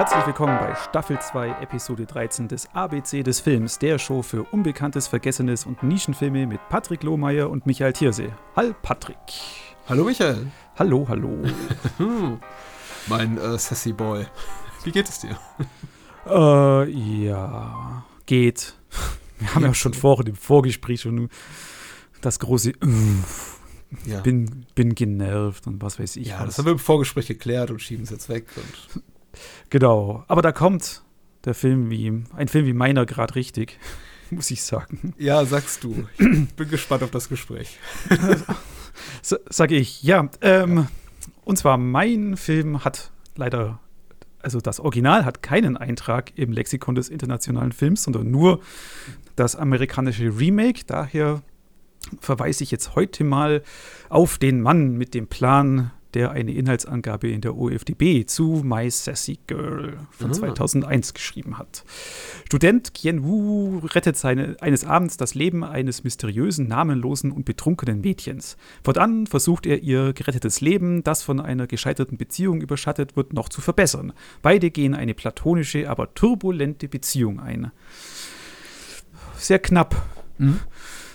Herzlich willkommen bei Staffel 2, Episode 13 des ABC des Films, der Show für Unbekanntes, Vergessenes und Nischenfilme mit Patrick Lohmeier und Michael Thiersee. Hallo Patrick. Hallo Michael. Hallo, hallo. mein äh, Sassy Boy. Wie geht es dir? Äh, ja, geht. Wir haben ja schon vorhin im Vorgespräch schon das große ja. bin, bin genervt und was weiß ich. Ja, was. das haben wir im Vorgespräch geklärt und schieben es jetzt weg. Und genau. Aber da kommt der Film wie, ein Film wie meiner gerade richtig, muss ich sagen. Ja, sagst du. Ich bin gespannt auf das Gespräch. Sage ich, ja, ähm, ja. Und zwar mein Film hat leider also das Original hat keinen Eintrag im Lexikon des internationalen Films, sondern nur das amerikanische Remake. Daher verweise ich jetzt heute mal auf den Mann mit dem Plan, der eine Inhaltsangabe in der OFDB zu My Sassy Girl von ah. 2001 geschrieben hat. Student Kien Wu rettet seine, eines Abends das Leben eines mysteriösen, namenlosen und betrunkenen Mädchens. Fortan versucht er ihr gerettetes Leben, das von einer gescheiterten Beziehung überschattet wird, noch zu verbessern. Beide gehen eine platonische, aber turbulente Beziehung ein. Sehr knapp. Mhm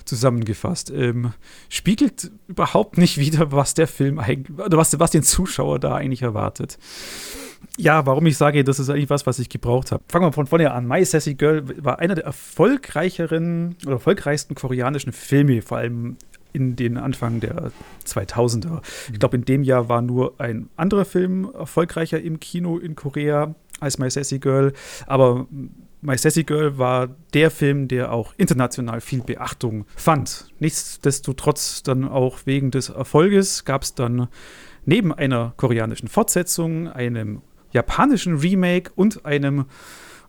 zusammengefasst. Ähm, spiegelt überhaupt nicht wieder, was der Film eigentlich, oder was, was den Zuschauer da eigentlich erwartet. Ja, warum ich sage, das ist eigentlich was, was ich gebraucht habe. Fangen wir von vorne an. My Sassy Girl war einer der erfolgreicheren oder erfolgreichsten koreanischen Filme, vor allem in den Anfang der 2000er. Ich glaube, in dem Jahr war nur ein anderer Film erfolgreicher im Kino in Korea als My Sassy Girl. Aber My Sassy Girl war der Film, der auch international viel Beachtung fand. Nichtsdestotrotz dann auch wegen des Erfolges gab es dann neben einer koreanischen Fortsetzung, einem japanischen Remake und einem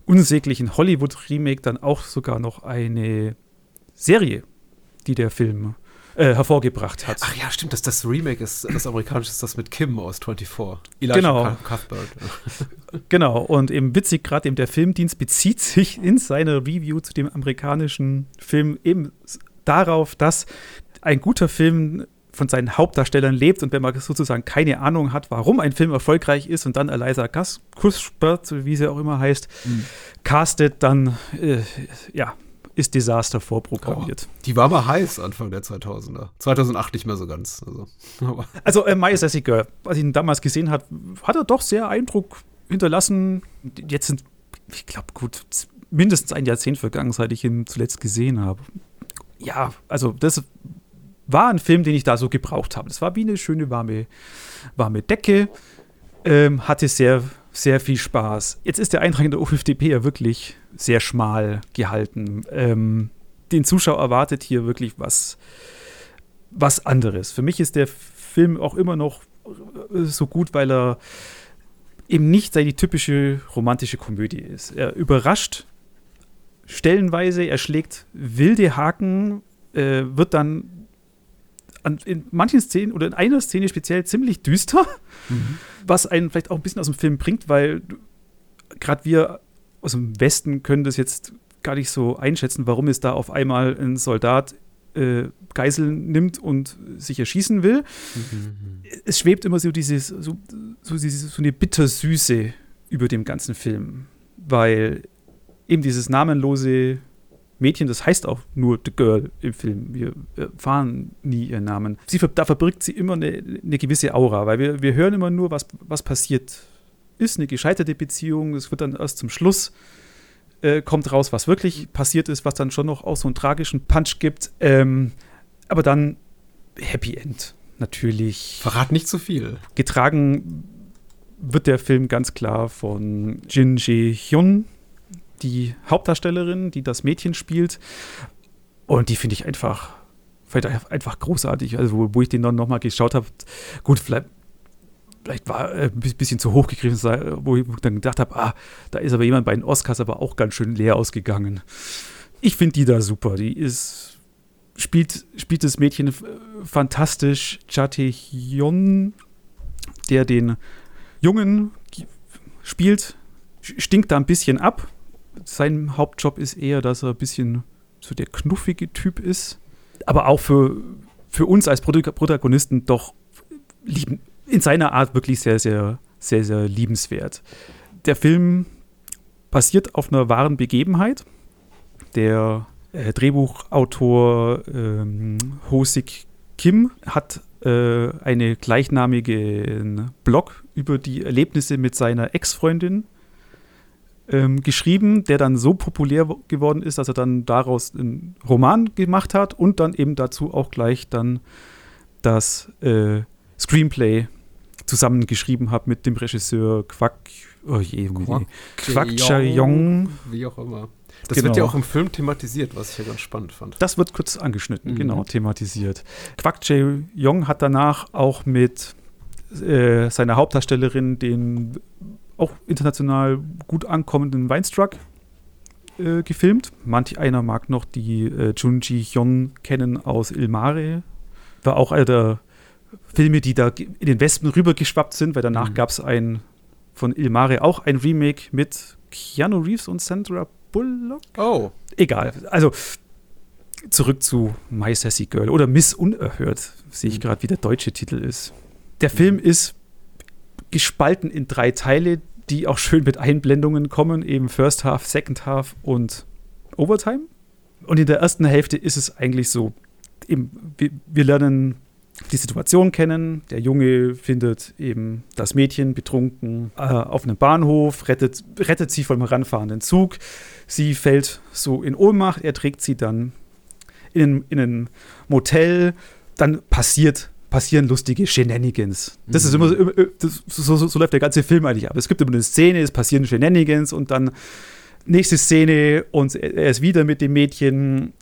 unsäglichen Hollywood-Remake dann auch sogar noch eine Serie, die der Film äh, hervorgebracht hat. Ach ja, stimmt, dass das Remake ist, das amerikanische ist das mit Kim aus 24. Elijah genau. Cuthbert. genau, und eben witzig, gerade eben der Filmdienst bezieht sich in seiner Review zu dem amerikanischen Film eben darauf, dass ein guter Film von seinen Hauptdarstellern lebt und wenn man sozusagen keine Ahnung hat, warum ein Film erfolgreich ist und dann Eliza Cuthbert, wie sie auch immer heißt, mhm. castet, dann äh, ja, ist Desaster vorprogrammiert. Oh, die war mal heiß Anfang der 2000er. 2008 nicht mehr so ganz. Also, also äh, My Sassy Girl, als ich ihn damals gesehen hat, hat er doch sehr Eindruck hinterlassen. Jetzt sind, ich glaube, gut, mindestens ein Jahrzehnt vergangen, seit ich ihn zuletzt gesehen habe. Ja, also das war ein Film, den ich da so gebraucht habe. Das war wie eine schöne warme, warme Decke. Ähm, hatte sehr, sehr viel Spaß. Jetzt ist der Eintrag in der OFDP ja wirklich sehr schmal gehalten. Ähm, den Zuschauer erwartet hier wirklich was, was anderes. Für mich ist der Film auch immer noch äh, so gut, weil er eben nicht seine typische romantische Komödie ist. Er überrascht stellenweise, er schlägt wilde Haken, äh, wird dann an, in manchen Szenen oder in einer Szene speziell ziemlich düster, mhm. was einen vielleicht auch ein bisschen aus dem Film bringt, weil gerade wir aus dem Westen können das jetzt gar nicht so einschätzen, warum es da auf einmal ein Soldat äh, Geiseln nimmt und sich erschießen will. Mhm. Es schwebt immer so dieses, so, so, dieses, so eine Bittersüße über dem ganzen Film, weil eben dieses namenlose Mädchen, das heißt auch nur The Girl im Film. Wir erfahren nie ihren Namen. Sie, da verbirgt sie immer eine, eine gewisse Aura, weil wir, wir hören immer nur, was, was passiert ist, eine gescheiterte Beziehung. Es wird dann erst zum Schluss äh, kommt raus, was wirklich passiert ist, was dann schon noch auch so einen tragischen Punch gibt. Ähm, aber dann Happy End, natürlich. Verrat nicht zu viel. Getragen wird der Film ganz klar von Jin Jae-hyun, die Hauptdarstellerin, die das Mädchen spielt. Und die finde ich einfach, einfach großartig. Also, wo ich den dann nochmal geschaut habe, gut, vielleicht vielleicht war äh, ein bisschen zu hoch gegriffen, wo ich dann gedacht habe, ah, da ist aber jemand bei den Oscars aber auch ganz schön leer ausgegangen. Ich finde die da super. Die ist, spielt, spielt das Mädchen fantastisch. Chate Hyun, der den Jungen spielt, stinkt da ein bisschen ab. Sein Hauptjob ist eher, dass er ein bisschen so der knuffige Typ ist. Aber auch für, für uns als Protagonisten doch lieben, in seiner Art wirklich sehr, sehr, sehr, sehr liebenswert. der Film basiert auf einer wahren Begebenheit. Der äh, Drehbuchautor ähm, Ho-Sik Kim hat äh, eine gleichnamige Blog über die Erlebnisse mit seiner Ex-Freundin ähm, geschrieben, der dann so populär geworden ist, dass er dann daraus einen Roman gemacht hat und dann eben dazu auch gleich dann das äh, Screenplay zusammengeschrieben hat mit dem Regisseur Quack, oh je, Quack, Quack Chayong. Wie auch immer. Das genau. wird ja auch im Film thematisiert, was ich ja ganz spannend fand. Das wird kurz angeschnitten, mhm. genau, thematisiert. Kwak Jae Yong hat danach auch mit äh, seiner Hauptdarstellerin den auch international gut ankommenden Weinstruck äh, gefilmt. Manch einer mag noch die äh, Junji Hyun kennen aus Ilmare. War auch einer der Filme, die da in den Westen rübergeschwappt sind, weil danach mhm. gab es ein von Ilmare auch ein Remake mit Keanu Reeves und Sandra Bullock? Oh. Egal. Also zurück zu My Sassy Girl oder Miss Unerhört, sehe ich mhm. gerade, wie der deutsche Titel ist. Der Film ist gespalten in drei Teile, die auch schön mit Einblendungen kommen, eben First Half, Second Half und Overtime. Und in der ersten Hälfte ist es eigentlich so, eben, wir, wir lernen die Situation kennen. Der Junge findet eben das Mädchen betrunken äh, auf einem Bahnhof, rettet, rettet sie vom heranfahrenden Zug. Sie fällt so in Ohnmacht. Er trägt sie dann in, in ein Motel. Dann passiert passieren lustige Shenanigans. Das mhm. ist immer, so, das, so, so, so, läuft der ganze Film eigentlich ab. Es gibt immer eine Szene, es passieren Shenanigans und dann nächste Szene und er ist wieder mit dem Mädchen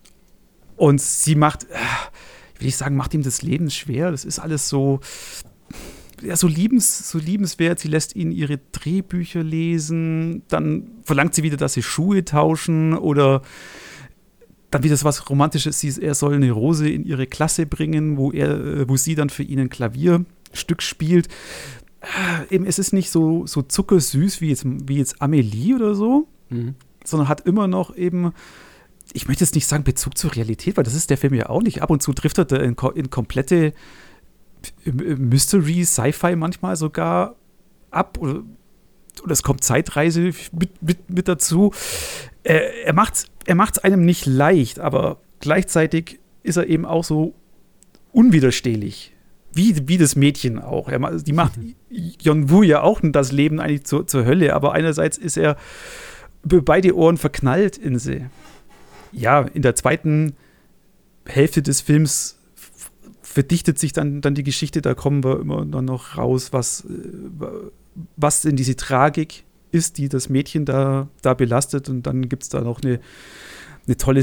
und sie macht, will ich sagen, macht ihm das Leben schwer. Das ist alles so, ja, so, liebens, so liebenswert. Sie lässt ihn ihre Drehbücher lesen, dann verlangt sie wieder, dass sie Schuhe tauschen oder dann wieder so was Romantisches. Sie, er soll eine Rose in ihre Klasse bringen, wo, er, wo sie dann für ihn ein Klavierstück spielt. Äh, eben, es ist nicht so, so zuckersüß wie jetzt, wie jetzt Amelie oder so, mhm. sondern hat immer noch eben ich möchte jetzt nicht sagen Bezug zur Realität, weil das ist der Film ja auch nicht. Ab und zu driftet er in, in komplette Mystery, Sci-Fi manchmal sogar ab oder, oder es kommt Zeitreise mit, mit, mit dazu. Äh, er macht es er macht's einem nicht leicht, aber gleichzeitig ist er eben auch so unwiderstehlich. Wie, wie das Mädchen auch. Er, die macht Yon Wu ja auch das Leben eigentlich zur, zur Hölle, aber einerseits ist er beide Ohren verknallt in sie ja, in der zweiten Hälfte des Films verdichtet sich dann, dann die Geschichte, da kommen wir immer dann noch raus, was, äh, was denn diese Tragik ist, die das Mädchen da, da belastet. Und dann gibt es da noch eine, eine tolle,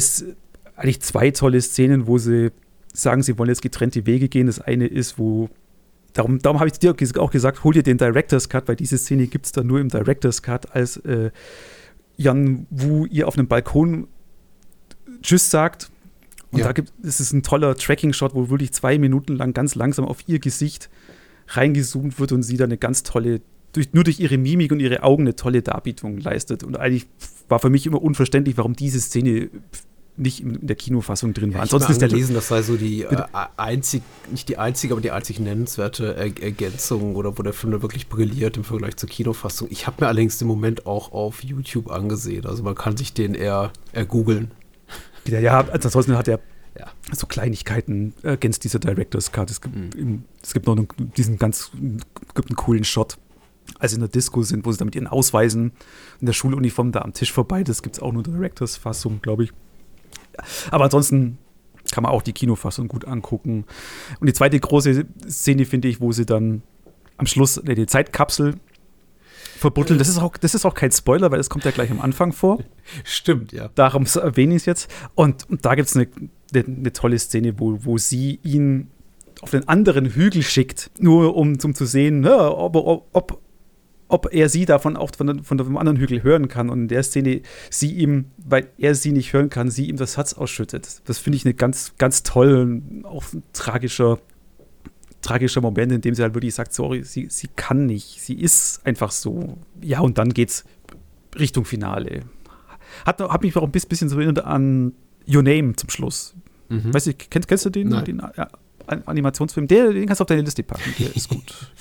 eigentlich zwei tolle Szenen, wo sie sagen, sie wollen jetzt getrennte Wege gehen. Das eine ist, wo, darum, darum habe ich dir auch gesagt, hol dir den Director's Cut, weil diese Szene gibt es da nur im Director's Cut, als äh, Jan Wu ihr auf einem Balkon Tschüss sagt. Und ja. da gibt es ist ein toller Tracking-Shot, wo wirklich zwei Minuten lang ganz langsam auf ihr Gesicht reingezoomt wird und sie dann eine ganz tolle, durch, nur durch ihre Mimik und ihre Augen eine tolle Darbietung leistet. Und eigentlich war für mich immer unverständlich, warum diese Szene nicht in der Kinofassung drin war. Ja, Ansonsten ist der gelesen, das sei so die äh, einzig, nicht die einzige, aber die einzig nennenswerte er Ergänzung oder wo der Film da wirklich brilliert im Vergleich zur Kinofassung. Ich habe mir allerdings den Moment auch auf YouTube angesehen. Also man kann sich den eher, eher googeln. Ja, also ansonsten hat er ja. so Kleinigkeiten ergänzt dieser Director's Cut. Es gibt, mhm. es gibt noch einen, diesen ganz gibt einen coolen Shot, als sie in der Disco sind, wo sie dann mit ihren Ausweisen in der Schuluniform da am Tisch vorbei. Das gibt es auch nur Directors Fassung, glaube ich. Aber ansonsten kann man auch die Kinofassung gut angucken. Und die zweite große Szene finde ich, wo sie dann am Schluss die Zeitkapsel verbuddeln. Das ist, auch, das ist auch kein Spoiler, weil das kommt ja gleich am Anfang vor. Stimmt, ja. Darum erwähne ich es jetzt. Und, und da gibt es eine, eine, eine, tolle Szene, wo, wo sie ihn auf einen anderen Hügel schickt, nur um, um zu sehen, ja, ob, ob, ob er sie davon auch von, von dem anderen Hügel hören kann. Und in der Szene sie ihm, weil er sie nicht hören kann, sie ihm das Herz ausschüttet. Das finde ich eine ganz, ganz toll, auch ein tragischer tragischer Moment, in dem sie halt wirklich sagt, sorry, sie, sie kann nicht, sie ist einfach so. Ja, und dann geht's Richtung Finale. Hat, hat mich auch ein bisschen so erinnert an Your Name zum Schluss. Mhm. Weißt du, kennst, kennst du den, Nein. den ja, Animationsfilm? Der, den kannst du auf deine Liste packen, der ist gut.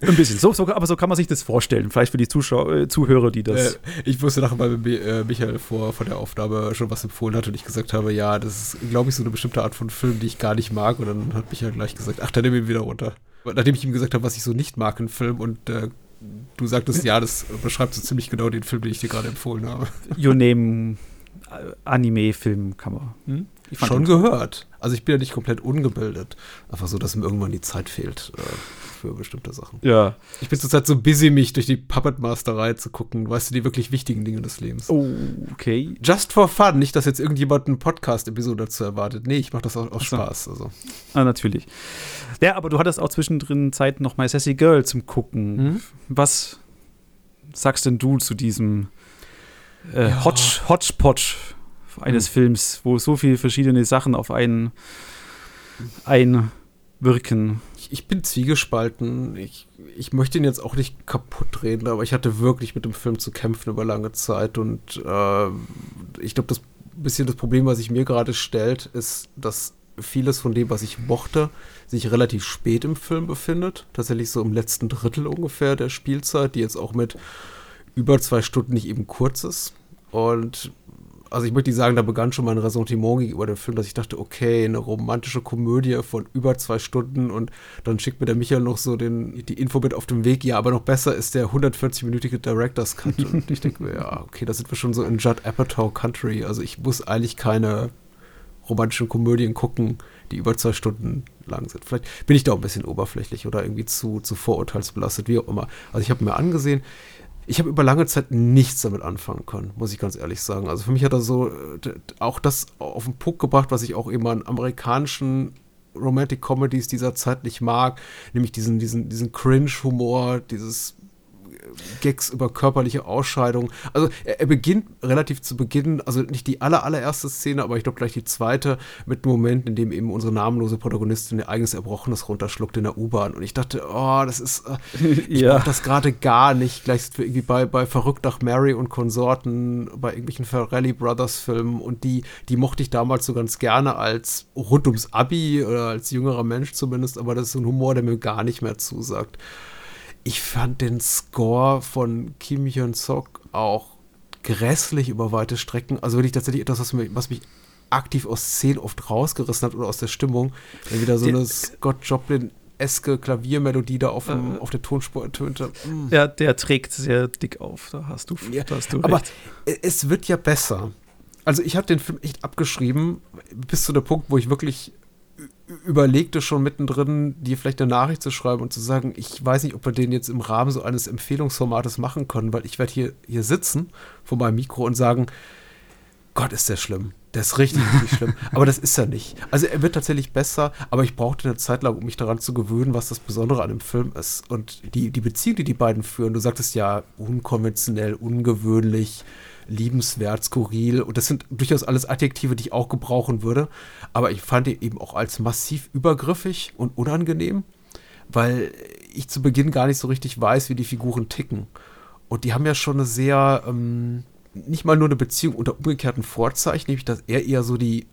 Ein bisschen. So, so, aber so kann man sich das vorstellen. Vielleicht für die Zuschauer, äh, Zuhörer, die das. Äh, ich wusste nachher, weil äh, Michael vor, vor der Aufnahme schon was empfohlen hat und ich gesagt habe, ja, das ist, glaube ich, so eine bestimmte Art von Film, die ich gar nicht mag. Und dann hat Michael gleich gesagt, ach, dann nimm ihn wieder runter. Nachdem ich ihm gesagt habe, was ich so nicht mag in Film und äh, du sagtest, ja, das beschreibt so ziemlich genau den Film, den ich dir gerade empfohlen habe. You name Anime-Film kann man. Hm? Schon gehört. Also ich bin ja nicht komplett ungebildet. Einfach so, dass mir irgendwann die Zeit fehlt äh, für bestimmte Sachen. Ja. Ich bin zurzeit so busy, mich durch die Puppet Masterei zu gucken. Weißt du, die wirklich wichtigen Dinge des Lebens. Oh, okay. Just for fun. Nicht, dass jetzt irgendjemand eine Podcast-Episode dazu erwartet. Nee, ich mache das auch aus Spaß. Also. Ah, natürlich. Ja, aber du hattest auch zwischendrin Zeit noch My Sassy Girl zum Gucken. Mhm. Was sagst denn du zu diesem äh, ja. Hodge, Hodgepodge eines mhm. Films, wo so viele verschiedene Sachen auf einen einwirken. Ich, ich bin zwiegespalten. Ich, ich möchte ihn jetzt auch nicht kaputt reden, aber ich hatte wirklich mit dem Film zu kämpfen über lange Zeit und äh, ich glaube, das bisschen das Problem, was sich mir gerade stellt, ist, dass vieles von dem, was ich mochte, sich relativ spät im Film befindet. Tatsächlich so im letzten Drittel ungefähr der Spielzeit, die jetzt auch mit über zwei Stunden nicht eben kurz ist. Und also ich möchte nicht sagen, da begann schon mein Ressentiment gegenüber dem Film, dass ich dachte, okay, eine romantische Komödie von über zwei Stunden und dann schickt mir der Michael noch so den, die Info mit auf dem Weg, ja, aber noch besser ist der 140-minütige Director's Cut. und ich denke mir, ja, okay, da sind wir schon so in Judd Apatow Country. Also ich muss eigentlich keine romantischen Komödien gucken, die über zwei Stunden lang sind. Vielleicht bin ich da auch ein bisschen oberflächlich oder irgendwie zu, zu vorurteilsbelastet, wie auch immer. Also ich habe mir angesehen, ich habe über lange Zeit nichts damit anfangen können, muss ich ganz ehrlich sagen. Also für mich hat er so äh, auch das auf den Punkt gebracht, was ich auch immer an amerikanischen Romantic Comedies dieser Zeit nicht mag, nämlich diesen, diesen, diesen Cringe-Humor, dieses Gags über körperliche Ausscheidung. Also er, er, beginnt relativ zu Beginn, also nicht die aller, allererste Szene, aber ich glaube gleich die zweite, mit einem Moment, in dem eben unsere namenlose Protagonistin ihr eigenes Erbrochenes runterschluckt in der U-Bahn. Und ich dachte, oh, das ist, äh, ich ja. das gerade gar nicht. Gleich sind wir irgendwie bei, bei Verrückt nach Mary und Konsorten, bei irgendwelchen Ferrelli Brothers Filmen und die, die mochte ich damals so ganz gerne als rund ums Abi oder als jüngerer Mensch zumindest, aber das ist so ein Humor, der mir gar nicht mehr zusagt ich fand den Score von Kim Hyun-sok auch grässlich über weite Strecken. Also wirklich tatsächlich etwas, was mich, was mich aktiv aus Szenen oft rausgerissen hat oder aus der Stimmung. Wenn wieder so eine Scott Joplin eske Klaviermelodie da auf, dem, äh, auf der Tonspur ertönte. Mm. Ja, der trägt sehr dick auf, da hast du, ja, da hast du Aber es wird ja besser. Also ich habe den Film echt abgeschrieben, bis zu dem Punkt, wo ich wirklich überlegte schon mittendrin, dir vielleicht eine Nachricht zu schreiben und zu sagen, ich weiß nicht, ob wir den jetzt im Rahmen so eines Empfehlungsformates machen können, weil ich werde hier, hier sitzen vor meinem Mikro und sagen, Gott, ist der schlimm. Der ist richtig, richtig schlimm. Aber das ist er nicht. Also er wird tatsächlich besser, aber ich brauchte eine Zeit lang, um mich daran zu gewöhnen, was das Besondere an dem Film ist. Und die, die Beziehung, die die beiden führen, du sagtest ja, unkonventionell, ungewöhnlich, liebenswert, skurril. Und das sind durchaus alles Adjektive, die ich auch gebrauchen würde. Aber ich fand ihn eben auch als massiv übergriffig und unangenehm, weil ich zu Beginn gar nicht so richtig weiß, wie die Figuren ticken. Und die haben ja schon eine sehr, ähm, nicht mal nur eine Beziehung unter umgekehrten Vorzeichen, nämlich dass er eher so die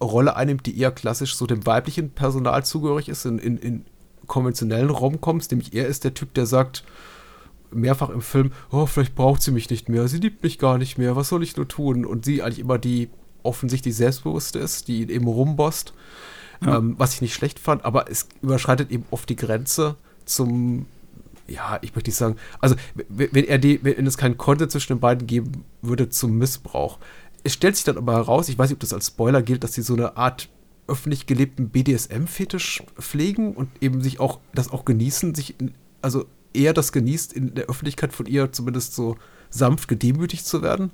Rolle einnimmt, die eher klassisch so dem weiblichen Personal zugehörig ist, in, in, in konventionellen Romcoms, nämlich er ist der Typ, der sagt, mehrfach im Film, oh, vielleicht braucht sie mich nicht mehr, sie liebt mich gar nicht mehr, was soll ich nur tun? Und sie eigentlich immer die offensichtlich selbstbewusste ist, die eben rumbosst, ja. ähm, was ich nicht schlecht fand, aber es überschreitet eben oft die Grenze zum, ja, ich möchte nicht sagen, also wenn er die, wenn es keinen Konter zwischen den beiden geben würde zum Missbrauch. Es stellt sich dann aber heraus, ich weiß nicht, ob das als Spoiler gilt, dass sie so eine Art öffentlich gelebten BDSM-Fetisch pflegen und eben sich auch das auch genießen, sich also eher das genießt, in der Öffentlichkeit von ihr zumindest so sanft gedemütigt zu werden.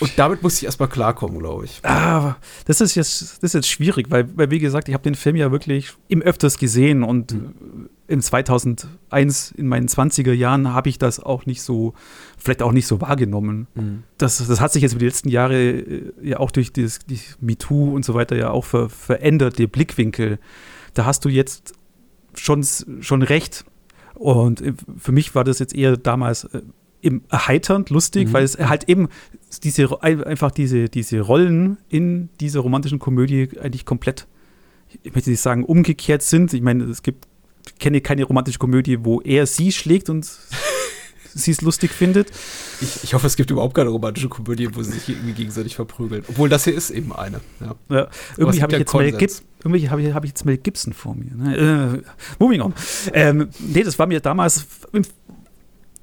Und damit muss ich erstmal klarkommen, glaube ich. Aber das ist jetzt, das ist jetzt schwierig, weil, weil wie gesagt, ich habe den Film ja wirklich im öfters gesehen und mhm. in 2001, in meinen 20er Jahren, habe ich das auch nicht so, vielleicht auch nicht so wahrgenommen. Mhm. Das, das hat sich jetzt über die letzten Jahre äh, ja auch durch das, die MeToo und so weiter ja auch ver, verändert, der Blickwinkel. Da hast du jetzt schon, schon recht. Und äh, für mich war das jetzt eher damals äh, erheiternd, lustig, mhm. weil es halt eben diese, einfach diese, diese Rollen in dieser romantischen Komödie eigentlich komplett, ich möchte nicht sagen, umgekehrt sind. Ich meine, es gibt kenne keine romantische Komödie, wo er sie schlägt und sie es lustig findet. Ich, ich, hoffe, es gibt überhaupt keine romantische Komödie, wo sie sich irgendwie gegenseitig verprügeln. Obwohl das hier ist eben eine. Ja. ja irgendwie habe ich, jetzt Mel irgendwie hab ich, hab ich jetzt Mel Gibson vor mir. Ne? Äh, moving on. Ähm, nee, das war mir damals,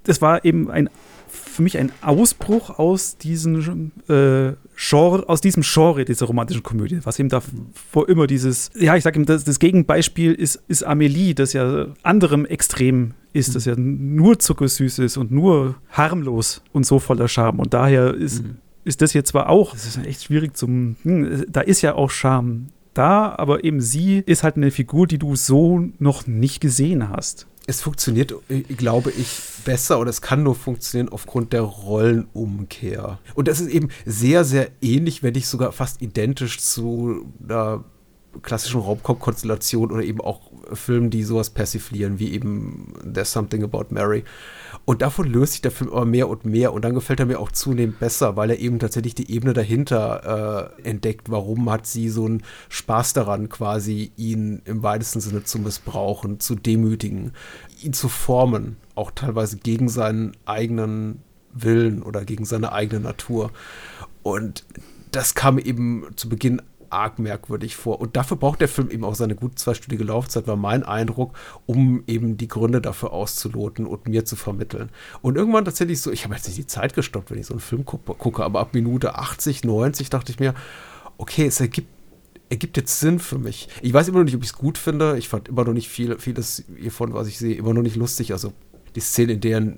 das war eben ein für mich ein Ausbruch aus diesem äh, Genre, aus diesem Genre dieser romantischen Komödie, was eben davor immer dieses, ja, ich sage ihm, das, das, Gegenbeispiel ist, ist Amelie, das ja anderem Extrem ist, das ja nur zuckersüß ist und nur harmlos und so voller Charme. Und daher ist, mhm. ist das jetzt zwar auch, das ist echt schwierig zum, hm, da ist ja auch Charme da, aber eben sie ist halt eine Figur, die du so noch nicht gesehen hast es funktioniert, äh, glaube ich, besser oder es kann nur funktionieren aufgrund der Rollenumkehr. Und das ist eben sehr, sehr ähnlich, wenn nicht sogar fast identisch zu einer klassischen Raubkopf-Konstellation oder eben auch Filmen, die sowas persiflieren, wie eben There's Something About Mary. Und davon löst sich der Film aber mehr und mehr und dann gefällt er mir auch zunehmend besser, weil er eben tatsächlich die Ebene dahinter äh, entdeckt. Warum hat sie so einen Spaß daran, quasi ihn im weitesten Sinne zu missbrauchen, zu demütigen, ihn zu formen, auch teilweise gegen seinen eigenen Willen oder gegen seine eigene Natur. Und das kam eben zu Beginn arg merkwürdig vor. Und dafür braucht der Film eben auch seine gut zweistündige Laufzeit, war mein Eindruck, um eben die Gründe dafür auszuloten und mir zu vermitteln. Und irgendwann tatsächlich so, ich habe jetzt nicht die Zeit gestoppt, wenn ich so einen Film gucke, aber ab Minute 80, 90 dachte ich mir, okay, es ergibt ergibt jetzt Sinn für mich. Ich weiß immer noch nicht, ob ich es gut finde. Ich fand immer noch nicht viel, vieles hiervon, was ich sehe, immer noch nicht lustig. Also die Szene, in der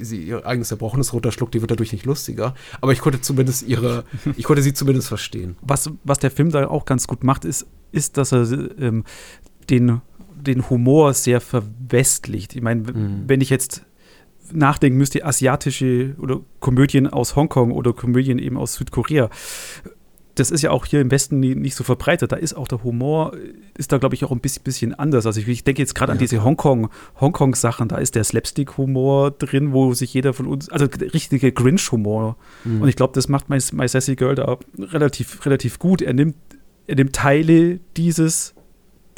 sie ihr eigenes Erbrochenes runterschluckt, die wird dadurch nicht lustiger. Aber ich konnte zumindest ihre, ich konnte sie zumindest verstehen. Was, was der Film da auch ganz gut macht, ist, ist dass er ähm, den, den Humor sehr verwestlicht. Ich meine, mhm. wenn ich jetzt nachdenken müsste, asiatische oder Komödien aus Hongkong oder Komödien eben aus Südkorea das ist ja auch hier im Westen nicht so verbreitet. Da ist auch der Humor, ist da, glaube ich, auch ein bisschen, bisschen anders. Also ich, ich denke jetzt gerade ja. an diese Hongkong, Hongkong-Sachen, da ist der Slapstick-Humor drin, wo sich jeder von uns, also richtige Grinch-Humor. Mhm. Und ich glaube, das macht My, My Sassy Girl da relativ, relativ gut. Er nimmt, er nimmt Teile dieses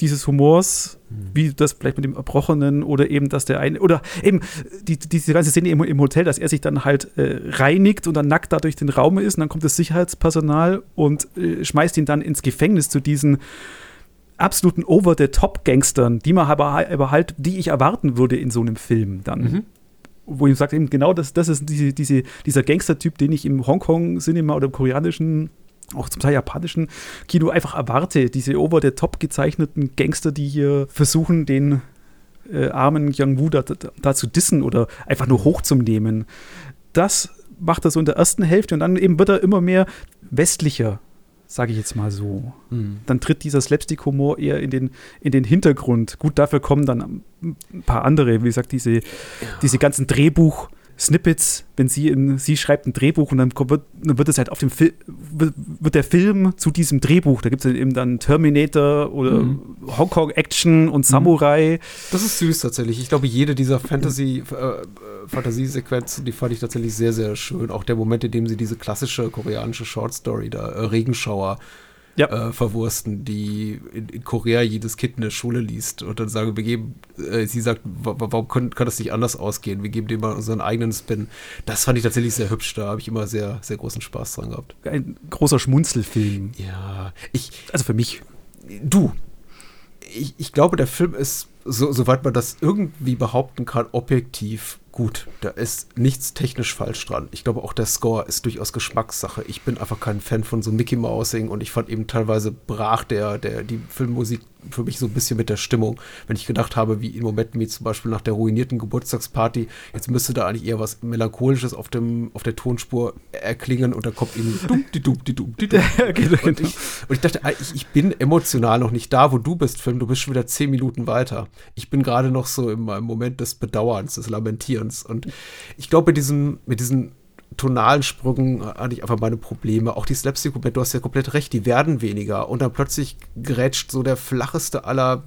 dieses Humors, mhm. wie das vielleicht mit dem Erbrochenen oder eben, dass der eine, oder eben die, diese ganze Szene im, im Hotel, dass er sich dann halt äh, reinigt und dann nackt da durch den Raum ist und dann kommt das Sicherheitspersonal und äh, schmeißt ihn dann ins Gefängnis zu diesen absoluten Over-the-Top-Gangstern, die man aber, aber halt, die ich erwarten würde in so einem Film dann. Mhm wo ich sage, eben genau das, das ist diese, diese, dieser Gangster-Typ, den ich im Hongkong-Cinema oder im koreanischen auch zum Teil japanischen Kino einfach erwarte. Diese over the top gezeichneten Gangster, die hier versuchen, den äh, armen Young Woo da, da, zu dissen oder einfach nur hochzunehmen. Das macht er so in der ersten Hälfte und dann eben wird er immer mehr westlicher, sage ich jetzt mal so. Mhm. Dann tritt dieser Slapstick-Humor eher in den, in den Hintergrund. Gut, dafür kommen dann ein paar andere, wie gesagt, diese, ja. diese ganzen Drehbuch- Snippets, wenn sie in, sie schreibt ein Drehbuch und dann wird, dann wird es halt auf dem Film, wird der Film zu diesem Drehbuch. Da gibt es eben dann Terminator oder mhm. Hongkong Action und mhm. Samurai. Das ist süß tatsächlich. Ich glaube, jede dieser Fantasy, äh, Fantasiesequenzen, die fand ich tatsächlich sehr, sehr schön. Auch der Moment, in dem sie diese klassische koreanische Short Story, da äh, Regenschauer, ja. äh, verwursten, die in, in, Korea jedes Kind in der Schule liest und dann sagen, wir geben, äh, sie sagt, warum kann, kann, das nicht anders ausgehen? Wir geben dem mal unseren eigenen Spin. Das fand ich tatsächlich sehr hübsch, da habe ich immer sehr, sehr großen Spaß dran gehabt. Ein großer Schmunzelfilm. Ja, ich. Also für mich. Du. Ich, ich glaube, der Film ist, so, soweit man das irgendwie behaupten kann, objektiv gut, da ist nichts technisch falsch dran. Ich glaube auch der Score ist durchaus Geschmackssache. Ich bin einfach kein Fan von so Mickey Mousing und ich fand eben teilweise brach der, der, die Filmmusik für mich so ein bisschen mit der Stimmung. Wenn ich gedacht habe, wie in Momenten wie zum Beispiel nach der ruinierten Geburtstagsparty, jetzt müsste da eigentlich eher was Melancholisches auf, dem, auf der Tonspur erklingen und da kommt irgendwie dumm, die dumm, die dumm, die dumm. Genau, und, ich, und ich dachte, ah, ich, ich bin emotional noch nicht da, wo du bist, Film. Du bist schon wieder zehn Minuten weiter. Ich bin gerade noch so im, im Moment des Bedauerns, des Lamentierens. Und ich glaube, mit diesen, mit diesen tonalen Sprüngen hatte ich einfach meine Probleme. Auch die slapstick du hast ja komplett recht, die werden weniger. Und dann plötzlich grätscht so der flacheste aller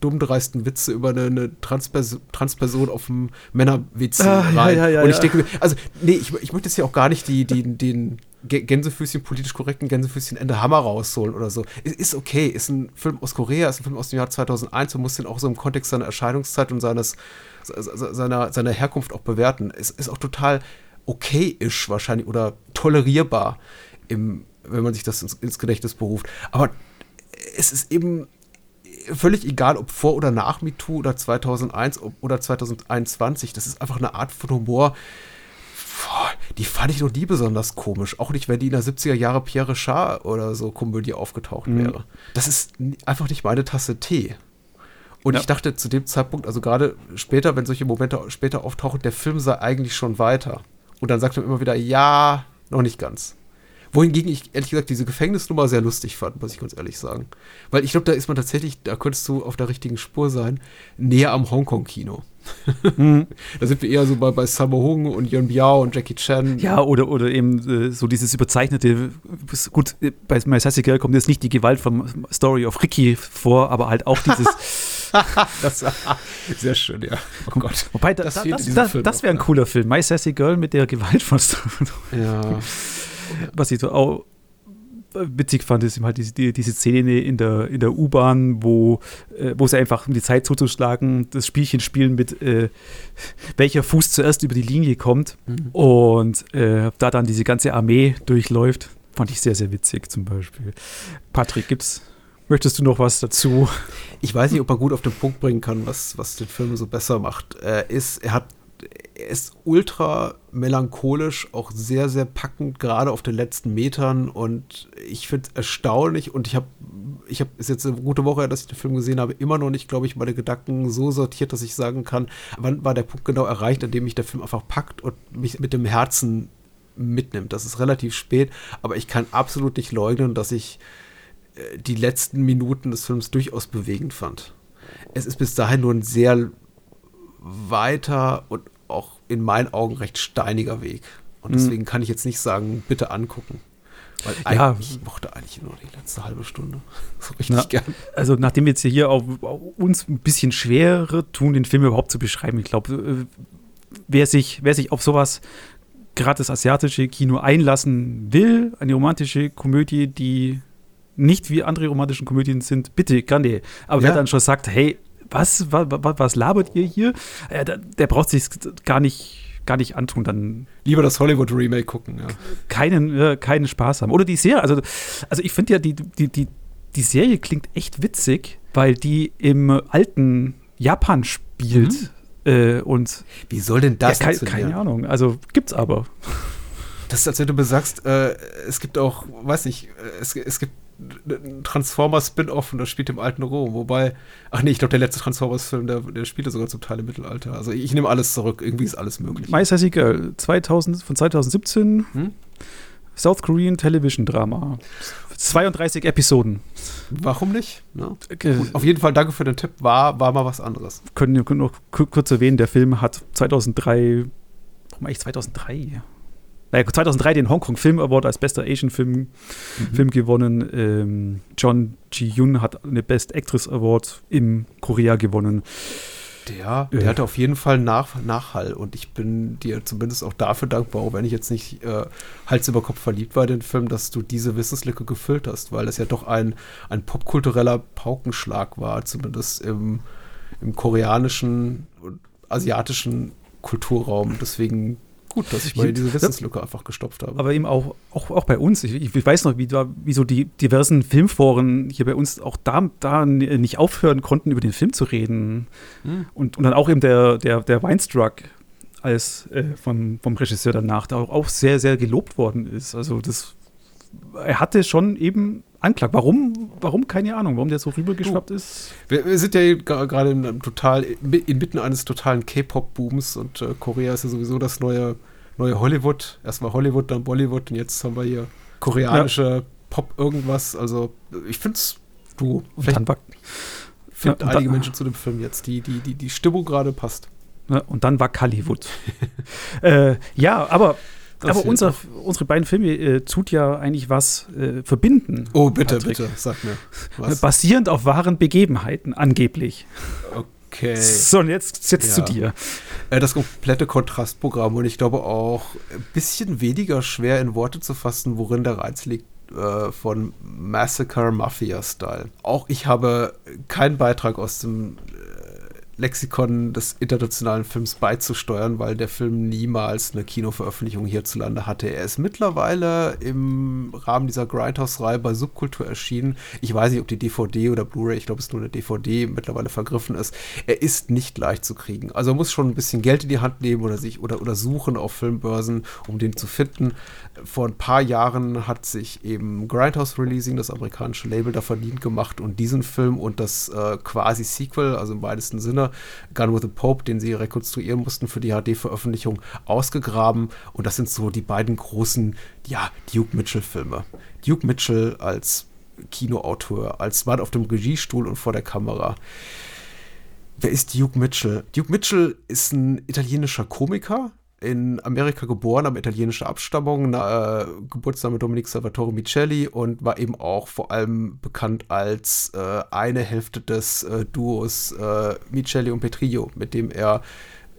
dummdreisten Witze über eine, eine Transpers Transperson auf dem Männerwitz ah, rein. Ja, ja, ja, und ich denke mir, also, nee, ich, ich möchte jetzt ja auch gar nicht die, die, den Gänsefüßchen, politisch korrekten Gänsefüßchen Ende Hammer rausholen oder so. Ist, okay, ist ein Film aus Korea, ist ein Film aus dem Jahr 2001 und muss den auch so im Kontext seiner Erscheinungszeit und seines, seiner, seiner Herkunft auch bewerten. Es ist auch total okay-isch wahrscheinlich oder tolerierbar, im, wenn man sich das ins, ins Gedächtnis beruft. Aber es ist eben völlig egal, ob vor oder nach MeToo oder 2001 oder 2021. Das ist einfach eine Art von Humor, die fand ich noch nie besonders komisch. Auch nicht, wenn die in der 70er Jahre Pierre Richard oder so Komödie aufgetaucht mhm. wäre. Das ist einfach nicht meine Tasse Tee. Und ja. ich dachte zu dem Zeitpunkt, also gerade später, wenn solche Momente später auftauchen, der Film sei eigentlich schon weiter. Und dann sagt er immer wieder, ja, noch nicht ganz. Wohingegen ich ehrlich gesagt diese Gefängnisnummer sehr lustig fand, muss ich ganz ehrlich sagen. Weil ich glaube, da ist man tatsächlich, da könntest du auf der richtigen Spur sein, näher am Hongkong-Kino. mhm. Da sind wir eher so bei, bei Sammo Hung und Yun Biao und Jackie Chan. Ja, oder, oder eben äh, so dieses überzeichnete, gut, bei My Sassy Girl kommt jetzt nicht die Gewalt vom Story of Ricky vor, aber halt auch dieses. das, sehr schön, ja. Oh Gott. Wobei, da, das, das, das, das wäre ein cooler Film. My Sassy Girl mit der Gewalt von. Ja. Was ich so auch witzig fand, ist halt diese, diese Szene in der, in der U-Bahn, wo, äh, wo sie einfach, um die Zeit zuzuschlagen, das Spielchen spielen mit äh, welcher Fuß zuerst über die Linie kommt mhm. und äh, da dann diese ganze Armee durchläuft. Fand ich sehr, sehr witzig zum Beispiel. Patrick, gibt's Möchtest du noch was dazu? Ich weiß nicht, ob er gut auf den Punkt bringen kann, was, was den Film so besser macht. Er, ist, er hat er ist ultra melancholisch, auch sehr, sehr packend, gerade auf den letzten Metern. Und ich finde es erstaunlich. Und ich habe, ich habe, ist jetzt eine gute Woche, dass ich den Film gesehen habe, immer noch nicht, glaube ich, meine Gedanken so sortiert, dass ich sagen kann, wann war der Punkt genau erreicht, an dem mich der Film einfach packt und mich mit dem Herzen mitnimmt. Das ist relativ spät, aber ich kann absolut nicht leugnen, dass ich die letzten Minuten des Films durchaus bewegend fand. Es ist bis dahin nur ein sehr weiter und auch in meinen Augen recht steiniger Weg. Und mhm. deswegen kann ich jetzt nicht sagen, bitte angucken. Weil ja. ich mochte eigentlich nur die letzte halbe Stunde. So richtig Na, gern. Also, nachdem wir jetzt hier auch, auch uns ein bisschen schwerer tun, den Film überhaupt zu beschreiben, ich glaube, äh, wer sich, wer sich auf sowas, gerade das asiatische Kino einlassen will, eine romantische Komödie, die nicht wie andere romantischen Komödien sind, bitte, gerne. Aber ja. wer dann schon sagt, hey, was, was, was labert ihr hier? Äh, der, der, braucht sich gar nicht, gar nicht antun. Dann Lieber das Hollywood-Remake gucken, ja. Keinen, äh, keinen Spaß haben. Oder die Serie, also, also ich finde ja, die, die, die, die Serie klingt echt witzig, weil die im alten Japan spielt. Mhm. Äh, und Wie soll denn das ja, ke Keine Ahnung, also gibt's aber. Das ist, als wenn du besagst, äh, es gibt auch, weiß nicht, es, es gibt Transformers-Spin-Off und das spielt im alten Rom. Wobei, ach nee, ich glaube, der letzte Transformers-Film, der, der spielte sogar zum Teil im Mittelalter. Also ich nehme alles zurück. Irgendwie ist alles möglich. Meister Sieger 2000, von 2017. Hm? South Korean Television Drama. 32 Episoden. Warum nicht? Ne? Okay. Auf jeden Fall danke für den Tipp. War, war mal was anderes. Können wir noch kurz erwähnen, der Film hat 2003, warum eigentlich 2003? Naja, 2003 den Hongkong Film Award als bester Asian Film, mhm. Film gewonnen. Ähm, John Ji-Yun hat eine Best Actress Award in Korea gewonnen. Der, der äh. hatte auf jeden Fall Nach Nachhall und ich bin dir zumindest auch dafür dankbar, auch wenn ich jetzt nicht äh, Hals über Kopf verliebt war in den Film, dass du diese Wissenslücke gefüllt hast, weil es ja doch ein, ein popkultureller Paukenschlag war, zumindest im, im koreanischen und asiatischen Kulturraum. Deswegen gut, dass ich mal diese Wissenslücke einfach gestopft habe. Aber eben auch, auch, auch bei uns. Ich, ich weiß noch, wie, wie so die diversen Filmforen hier bei uns auch da, da nicht aufhören konnten, über den Film zu reden. Hm. Und, und dann auch eben der, der, der Weinstruck als äh, vom, vom Regisseur danach, da auch, auch sehr, sehr gelobt worden ist. Also das er hatte schon eben Anklang. Warum? Warum? Keine Ahnung. Warum der so rübergeschwappt ist? Wir, wir, sind ja gerade in total inmitten eines totalen K-Pop-Booms und äh, Korea ist ja sowieso das neue, neue Hollywood. Erstmal Hollywood, dann Bollywood und jetzt haben wir hier koreanische ja. Pop irgendwas. Also ich finde es du. Vielleicht finden ja, einige Menschen zu dem Film jetzt, die die die die Stimmung gerade passt. Ja, und dann war Hollywood. äh, ja, aber aber unser, unsere beiden Filme äh, tut ja eigentlich was äh, verbinden. Oh, bitte, Patrick. bitte, sag mir. Was? Basierend auf wahren Begebenheiten, angeblich. Okay. So, und jetzt, jetzt ja. zu dir. Äh, das komplette Kontrastprogramm und ich glaube auch ein bisschen weniger schwer in Worte zu fassen, worin der Reiz liegt äh, von Massacre Mafia Style. Auch ich habe keinen Beitrag aus dem Lexikon des internationalen Films beizusteuern, weil der Film niemals eine Kinoveröffentlichung hierzulande hatte. Er ist mittlerweile im Rahmen dieser Grindhouse-Reihe bei Subkultur erschienen. Ich weiß nicht, ob die DVD oder Blu-ray, ich glaube, es ist nur eine DVD, mittlerweile vergriffen ist. Er ist nicht leicht zu kriegen. Also man muss schon ein bisschen Geld in die Hand nehmen oder sich oder, oder suchen auf Filmbörsen, um den zu finden. Vor ein paar Jahren hat sich eben Grindhouse Releasing, das amerikanische Label, da verdient gemacht und diesen Film und das äh, quasi Sequel, also im weitesten Sinne, Gun with the Pope, den sie rekonstruieren mussten für die HD-Veröffentlichung, ausgegraben. Und das sind so die beiden großen, ja, Duke Mitchell-Filme. Duke Mitchell als Kinoautor, als Mann auf dem Regiestuhl und vor der Kamera. Wer ist Duke Mitchell? Duke Mitchell ist ein italienischer Komiker, in Amerika geboren, aber italienischer Abstammung, na, äh, Geburtsname Dominic Salvatore Micheli und war eben auch vor allem bekannt als äh, eine Hälfte des äh, Duos äh, Micheli und Petrillo, mit dem er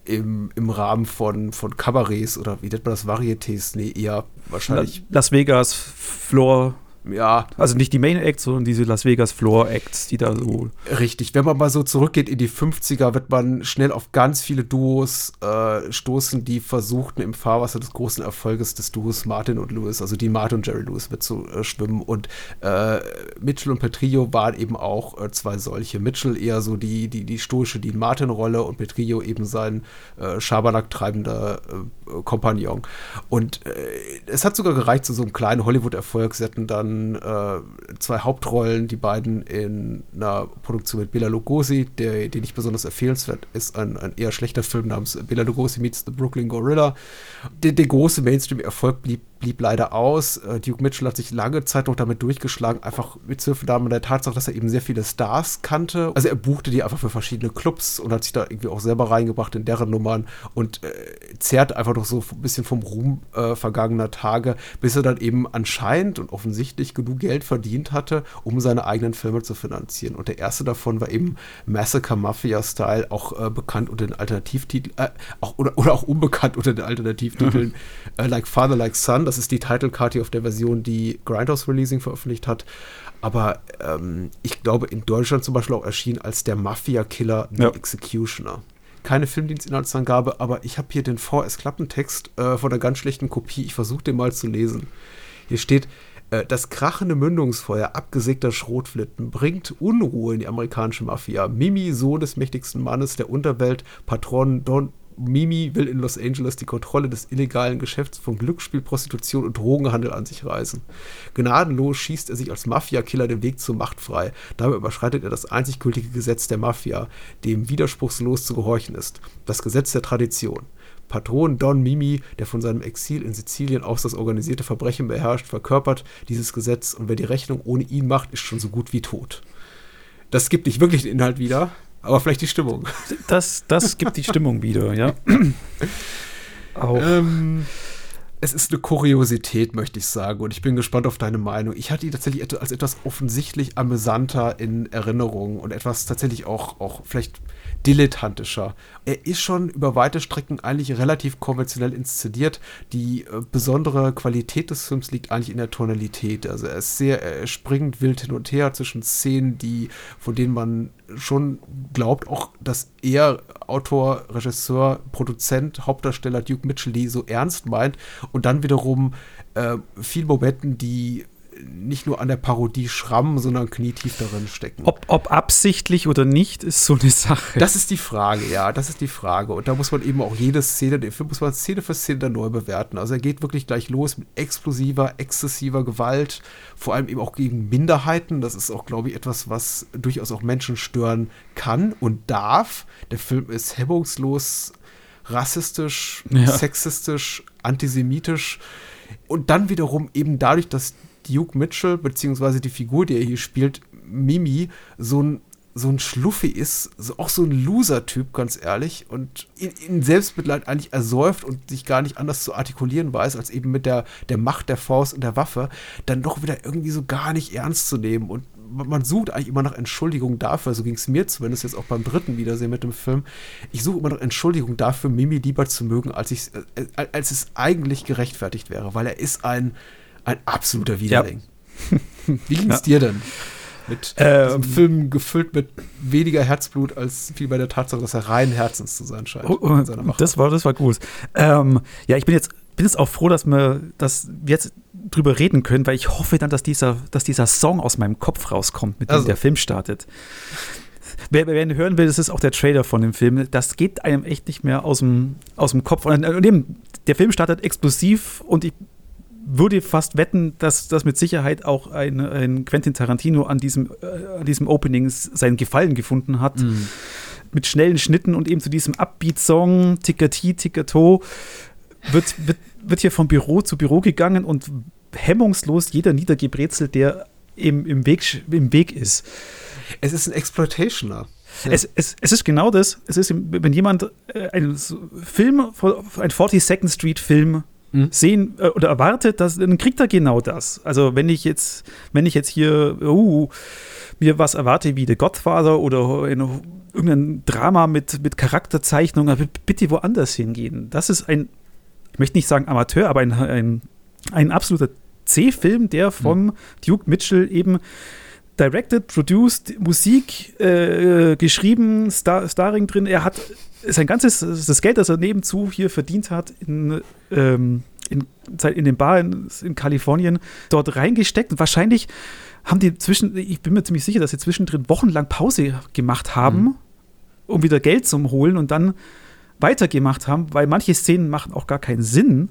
im, im Rahmen von, von Kabarets oder wie nennt man das, Varietés, nee, eher wahrscheinlich. Las Vegas, Floor, ja. Also nicht die Main Acts, sondern diese Las Vegas Floor Acts, die da so. Richtig. Wenn man mal so zurückgeht in die 50er, wird man schnell auf ganz viele Duos äh, stoßen, die versuchten, im Fahrwasser des großen Erfolges des Duos Martin und Lewis, also die Martin und Jerry Lewis, mitzuschwimmen. Und äh, Mitchell und Petrillo waren eben auch äh, zwei solche. Mitchell eher so die, die, die stoische Dean Martin-Rolle und Petrillo eben sein äh, Schabernack treibender äh, Kompagnon. Und äh, es hat sogar gereicht zu so einem kleinen Hollywood-Erfolg. Sie hatten dann äh, zwei Hauptrollen, die beiden in einer Produktion mit Bela Lugosi, der, die nicht besonders empfehlenswert ist, ein, ein eher schlechter Film namens Bela Lugosi meets the Brooklyn Gorilla. Der, der große Mainstream-Erfolg blieb blieb leider aus. Äh, Duke Mitchell hat sich lange Zeit noch damit durchgeschlagen, einfach mit Hilfe der Tatsache, dass er eben sehr viele Stars kannte. Also er buchte die einfach für verschiedene Clubs und hat sich da irgendwie auch selber reingebracht in deren Nummern und äh, zehrt einfach noch so ein bisschen vom Ruhm äh, vergangener Tage, bis er dann eben anscheinend und offensichtlich genug Geld verdient hatte, um seine eigenen Filme zu finanzieren. Und der erste davon war eben Massacre Mafia Style, auch äh, bekannt unter den Alternativtiteln, äh, auch, oder, oder auch unbekannt unter den Alternativtiteln äh, Like Father, Like Son. Das das ist die Title Card hier auf der Version, die Grindhouse Releasing veröffentlicht hat. Aber ähm, ich glaube, in Deutschland zum Beispiel auch erschien als der Mafia-Killer The ja. Executioner. Keine Filmdienstinhaltsangabe, aber ich habe hier den VS-Klappentext äh, von einer ganz schlechten Kopie. Ich versuche den mal zu lesen. Hier steht, äh, das krachende Mündungsfeuer abgesägter Schrotflitten bringt Unruhe in die amerikanische Mafia. Mimi, Sohn des mächtigsten Mannes der Unterwelt, Patron Don Mimi will in Los Angeles die Kontrolle des illegalen Geschäfts von Glücksspiel, Prostitution und Drogenhandel an sich reißen. Gnadenlos schießt er sich als Mafia-Killer den Weg zur Macht frei. Dabei überschreitet er das einzig gültige Gesetz der Mafia, dem widerspruchslos zu gehorchen ist. Das Gesetz der Tradition. Patron Don Mimi, der von seinem Exil in Sizilien aus das organisierte Verbrechen beherrscht, verkörpert dieses Gesetz und wer die Rechnung ohne ihn macht, ist schon so gut wie tot. Das gibt nicht wirklich den Inhalt wieder, aber vielleicht die Stimmung. Das, das gibt die Stimmung wieder, ja. Auch. Ähm, es ist eine Kuriosität, möchte ich sagen. Und ich bin gespannt auf deine Meinung. Ich hatte ihn tatsächlich als etwas offensichtlich amüsanter in Erinnerung und etwas tatsächlich auch, auch vielleicht dilettantischer. Er ist schon über weite Strecken eigentlich relativ konventionell inszeniert. Die äh, besondere Qualität des Films liegt eigentlich in der Tonalität. Also er ist sehr, er springt wild hin und her zwischen Szenen, die, von denen man schon glaubt, auch dass er Autor, Regisseur, Produzent, Hauptdarsteller Duke Mitchell die so ernst meint und dann wiederum äh, viel Momenten, die nicht nur an der Parodie schrammen, sondern knietief darin stecken. Ob, ob, absichtlich oder nicht, ist so eine Sache. Das ist die Frage, ja, das ist die Frage. Und da muss man eben auch jede Szene, den Film muss man Szene für Szene dann neu bewerten. Also er geht wirklich gleich los mit explosiver, exzessiver Gewalt, vor allem eben auch gegen Minderheiten. Das ist auch, glaube ich, etwas, was durchaus auch Menschen stören kann und darf. Der Film ist hemmungslos rassistisch, ja. sexistisch, antisemitisch. Und dann wiederum eben dadurch, dass Duke Mitchell, beziehungsweise die Figur, die er hier spielt, Mimi, so ein so ein Schluffi ist, so, auch so ein Loser-Typ, ganz ehrlich, und in, in, Selbstmitleid eigentlich ersäuft und sich gar nicht anders zu artikulieren weiß, als eben mit der, der Macht der Faust und der Waffe, dann doch wieder irgendwie so gar nicht ernst zu nehmen und man sucht eigentlich immer nach Entschuldigung dafür, so ging es mir zumindest jetzt auch beim dritten Wiedersehen mit dem Film. Ich suche immer noch Entschuldigung dafür, Mimi lieber zu mögen, als, ich, äh, als es eigentlich gerechtfertigt wäre, weil er ist ein, ein absoluter Widerling. Ja. Wie ging es dir denn? Mit ähm, Film gefüllt mit weniger Herzblut als viel bei der Tatsache, dass er rein Herzens zu sein scheint. Oh, oh, das war, das war gut. Ähm, ja, ich bin jetzt, bin jetzt auch froh, dass wir, dass wir jetzt drüber reden können, weil ich hoffe dann, dass dieser, dass dieser Song aus meinem Kopf rauskommt, mit dem also. der Film startet. Wer, wer ihn hören will, das ist auch der Trailer von dem Film. Das geht einem echt nicht mehr aus dem, aus dem Kopf. Und, und eben, der Film startet explosiv und ich würde fast wetten, dass das mit Sicherheit auch ein, ein Quentin Tarantino an diesem, äh, an diesem Opening seinen Gefallen gefunden hat. Mhm. Mit schnellen Schnitten und eben zu diesem Upbeat-Song, Tickati, Tickato, wird, wird, wird hier von Büro zu Büro gegangen und hemmungslos jeder niedergebrezelt, der im, im, Weg, im Weg ist. Es ist ein Exploitationer. Ja. Es, es, es ist genau das. Es ist, wenn jemand äh, einen Film, ein 42nd Street Film mhm. sehen äh, oder erwartet, dass, dann kriegt er genau das. Also wenn ich jetzt, wenn ich jetzt hier uh, mir was erwarte wie The Godfather oder eine, irgendein Drama mit, mit Charakterzeichnung, bitte woanders hingehen. Das ist ein, ich möchte nicht sagen Amateur, aber ein, ein, ein absoluter C-Film, der von mhm. Duke Mitchell eben directed, produced, Musik äh, geschrieben, Star Starring drin. Er hat sein ganzes, das Geld, das er nebenzu hier verdient hat, in, ähm, in, in den Bar in, in, Kalifornien dort reingesteckt. Und wahrscheinlich haben die zwischen, ich bin mir ziemlich sicher, dass sie zwischendrin wochenlang Pause gemacht haben, mhm. um wieder Geld zu holen und dann weitergemacht haben, weil manche Szenen machen auch gar keinen Sinn. Mhm.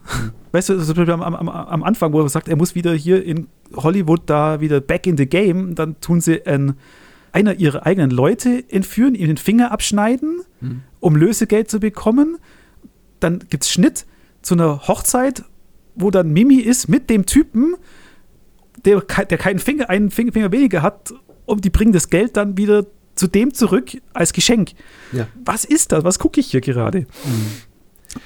Weißt du, also am, am, am, Anfang, wo er sagt, er muss wieder hier in Hollywood da wieder back in the game, dann tun sie ein, einer ihrer eigenen Leute entführen, ihm den Finger abschneiden, mhm. um Lösegeld zu bekommen. Dann gibt es Schnitt zu einer Hochzeit, wo dann Mimi ist mit dem Typen, der, der keinen Finger, einen Finger weniger hat, und die bringen das Geld dann wieder zu dem zurück als Geschenk. Ja. Was ist das? Was gucke ich hier gerade? Mhm.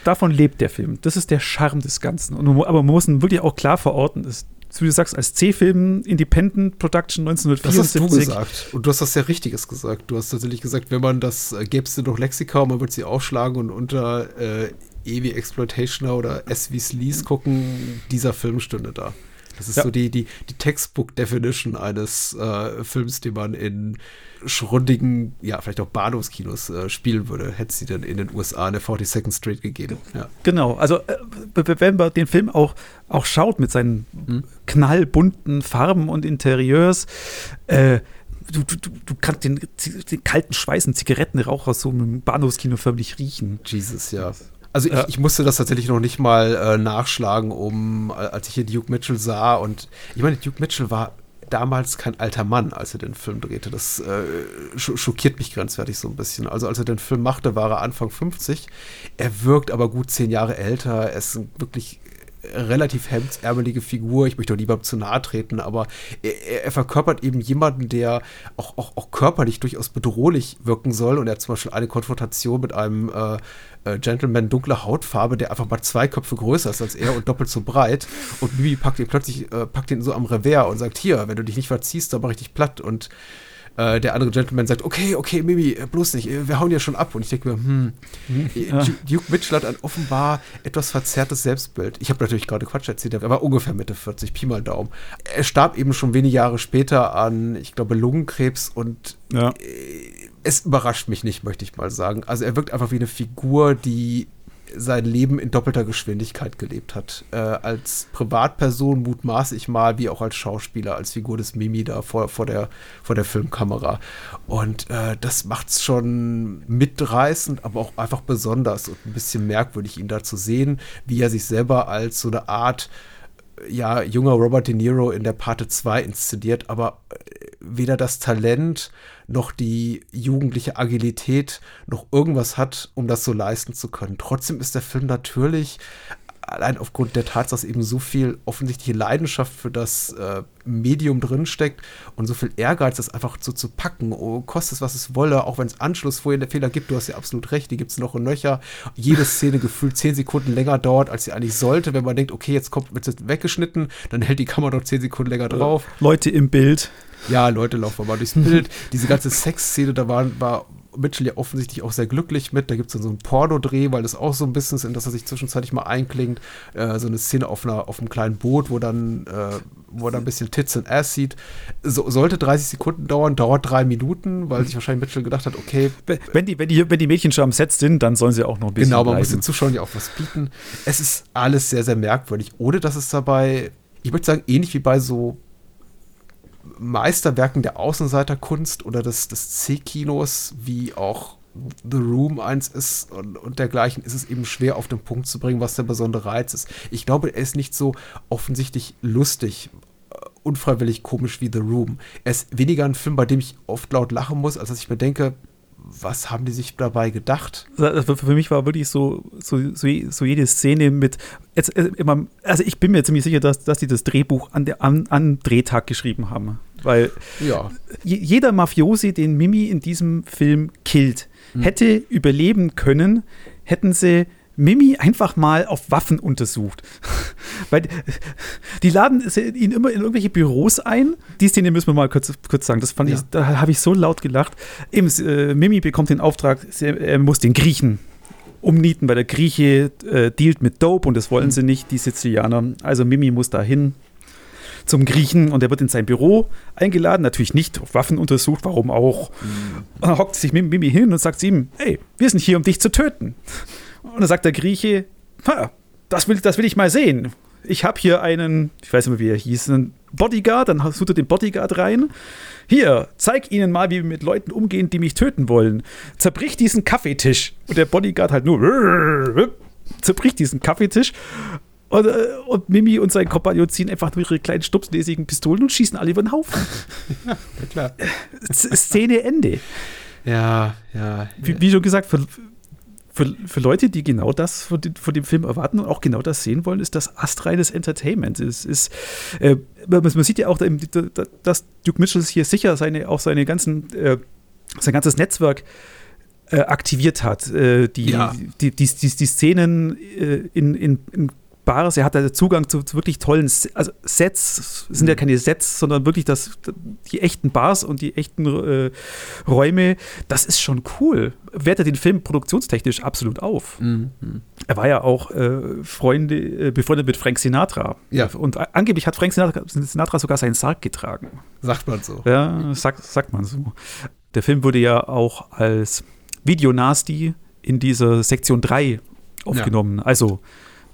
Davon lebt der Film. Das ist der Charme des Ganzen. Und, aber man muss ihn wirklich auch klar verorten. Das, wie du sagst, als C-Film, Independent Production 1974. Das hast du gesagt. Und du hast das sehr Richtiges gesagt. Du hast tatsächlich gesagt, wenn man das, äh, gäbe es noch Lexika und man würde sie aufschlagen und unter äh, E wie Exploitationer oder S wie Sleaze gucken, dieser Film stünde da. Das ist ja. so die, die, die Textbook-Definition eines äh, Films, den man in schrundigen, ja, vielleicht auch Bahnhofskinos äh, spielen würde, hätte sie dann in den USA in der 42nd Street gegeben. Ja. Genau, also äh, wenn man den Film auch, auch schaut mit seinen hm. knallbunten Farben und Interieurs, äh, du, du, du kannst den, den kalten Schweißen Zigarettenrauch aus so einem Bahnhofskino förmlich riechen. Jesus, ja. Also ich, ja. ich, musste das tatsächlich noch nicht mal äh, nachschlagen, um, als ich hier Duke Mitchell sah. Und ich meine, Duke Mitchell war damals kein alter Mann, als er den Film drehte. Das äh, schockiert mich grenzwertig so ein bisschen. Also als er den Film machte, war er Anfang 50. Er wirkt aber gut zehn Jahre älter. Er ist ein wirklich relativ hemdsärmelige Figur. Ich möchte auch lieber zu nahe treten, aber er, er, verkörpert eben jemanden, der auch, auch, auch körperlich durchaus bedrohlich wirken soll. Und er hat zum Beispiel eine Konfrontation mit einem äh, äh, Gentleman dunkler Hautfarbe, der einfach mal zwei Köpfe größer ist als er und doppelt so breit. Und Bibi packt ihn plötzlich, äh, packt ihn so am Revers und sagt: Hier, wenn du dich nicht verziehst, dann mach ich dich platt. Und äh, der andere Gentleman sagt, okay, okay, Mimi, äh, bloß nicht, äh, wir hauen ja schon ab. Und ich denke mir, hm, hm ja. Duke Mitchell hat ein offenbar etwas verzerrtes Selbstbild. Ich habe natürlich gerade Quatsch erzählt, er war ungefähr Mitte 40, Pi mal Daumen. Er starb eben schon wenige Jahre später an, ich glaube, Lungenkrebs und ja. es überrascht mich nicht, möchte ich mal sagen. Also er wirkt einfach wie eine Figur, die sein Leben in doppelter Geschwindigkeit gelebt hat. Äh, als Privatperson mutmaße ich mal, wie auch als Schauspieler, als Figur des Mimi da vor, vor, der, vor der Filmkamera. Und äh, das macht es schon mitreißend, aber auch einfach besonders und ein bisschen merkwürdig, ihn da zu sehen, wie er sich selber als so eine Art ja, junger Robert De Niro in der Parte 2 inszeniert, aber äh, weder das Talent noch die jugendliche Agilität noch irgendwas hat, um das so leisten zu können. Trotzdem ist der Film natürlich allein aufgrund der Tatsache, dass eben so viel offensichtliche Leidenschaft für das äh, Medium drinsteckt und so viel Ehrgeiz, das einfach so zu packen, oh, kostet es, was es wolle, auch wenn es Anschlussfehler gibt, du hast ja absolut recht, die gibt es noch und nöcher. Jede Szene gefühlt zehn Sekunden länger dauert, als sie eigentlich sollte. Wenn man denkt, okay, jetzt kommt wird jetzt weggeschnitten, dann hält die Kamera noch zehn Sekunden länger drauf. Leute im Bild. Ja, Leute laufen mal durchs Bild. Diese ganze Sexszene, da war, war Mitchell ja offensichtlich auch sehr glücklich mit. Da gibt es dann so einen Porno-Dreh, weil das auch so ein bisschen ist, in das er sich zwischenzeitlich mal einklingt. Äh, so eine Szene auf, einer, auf einem kleinen Boot, wo dann, äh, wo er dann ein bisschen Tits und Ass sieht. So, sollte 30 Sekunden dauern, dauert drei Minuten, weil sich wahrscheinlich Mitchell gedacht hat, okay. Wenn die, wenn die, wenn die Mädchen schon am Set sind, dann sollen sie auch noch ein bisschen. Genau, man bleiben. muss den Zuschauern ja auch was bieten. Es ist alles sehr, sehr merkwürdig, ohne dass es dabei, ich würde sagen, ähnlich wie bei so Meisterwerken der Außenseiterkunst oder des, des C-Kinos, wie auch The Room eins ist und, und, dergleichen, ist es eben schwer auf den Punkt zu bringen, was der besondere Reiz ist. Ich glaube, er ist nicht so offensichtlich lustig, äh, unfreiwillig komisch wie The Room. Er ist weniger ein Film, bei dem ich oft laut lachen muss, als dass ich mir denke, was haben die sich dabei gedacht? Für mich war wirklich so, so, so, jede Szene mit, jetzt, äh, immer, also ich bin mir ziemlich sicher, dass, dass die das Drehbuch an, der, an, an Drehtag geschrieben haben. Weil ja. jeder Mafiosi, den Mimi in diesem Film killt, hm. hätte überleben können, hätten sie Mimi einfach mal auf Waffen untersucht. Weil die laden ihn immer in irgendwelche Büros ein. Die Szene müssen wir mal kurz, kurz sagen. Das fand ja. ich, da habe ich so laut gelacht. Eben, äh, Mimi bekommt den Auftrag, er muss den Griechen umnieten, weil der Grieche äh, dealt mit Dope und das wollen mhm. sie nicht, die Sizilianer. Also Mimi muss da hin zum Griechen und er wird in sein Büro eingeladen, natürlich nicht auf Waffen untersucht, warum auch. Mhm. Und dann hockt sich Mimi hin und sagt ihm, hey, wir sind hier, um dich zu töten. Und dann sagt der Grieche, das will, das will ich mal sehen. Ich habe hier einen, ich weiß nicht mehr, wie er hieß, einen Bodyguard, dann sucht er den Bodyguard rein. Hier, zeig ihnen mal, wie wir mit Leuten umgehen, die mich töten wollen. Zerbrich diesen Kaffeetisch. Und der Bodyguard halt nur zerbricht diesen Kaffeetisch und, äh, und, Mimi und sein Kompagnon ziehen einfach nur ihre kleinen stupsnäsigen Pistolen und schießen alle über den Haufen. ja, klar. Szene Ende. Ja, ja. Wie, wie schon gesagt, für, für, Leute, die genau das von, von, dem Film erwarten und auch genau das sehen wollen, ist das astreines Entertainment. Es ist, äh, man, man, sieht ja auch, dass Duke Mitchell hier sicher seine, auch seine ganzen, äh, sein ganzes Netzwerk äh, aktiviert hat. Äh, die, ja. die, die, die, die, Szenen äh, in, in, in Bares. Er hat da Zugang zu, wirklich tollen also Sets, sind ja mhm. keine Sets, sondern wirklich das, die echten Bars und die echten äh, Räume. Das ist schon cool. Wertet den Film produktionstechnisch absolut auf. Mhm. Er war ja auch äh, Freunde, äh, befreundet mit Frank Sinatra. Ja. Und angeblich hat Frank Sinatra, Sinatra sogar seinen Sarg getragen. Sagt man so. Ja, sagt, sagt man so. Der Film wurde ja auch als Video Nasty in dieser Sektion 3 aufgenommen. Ja. Also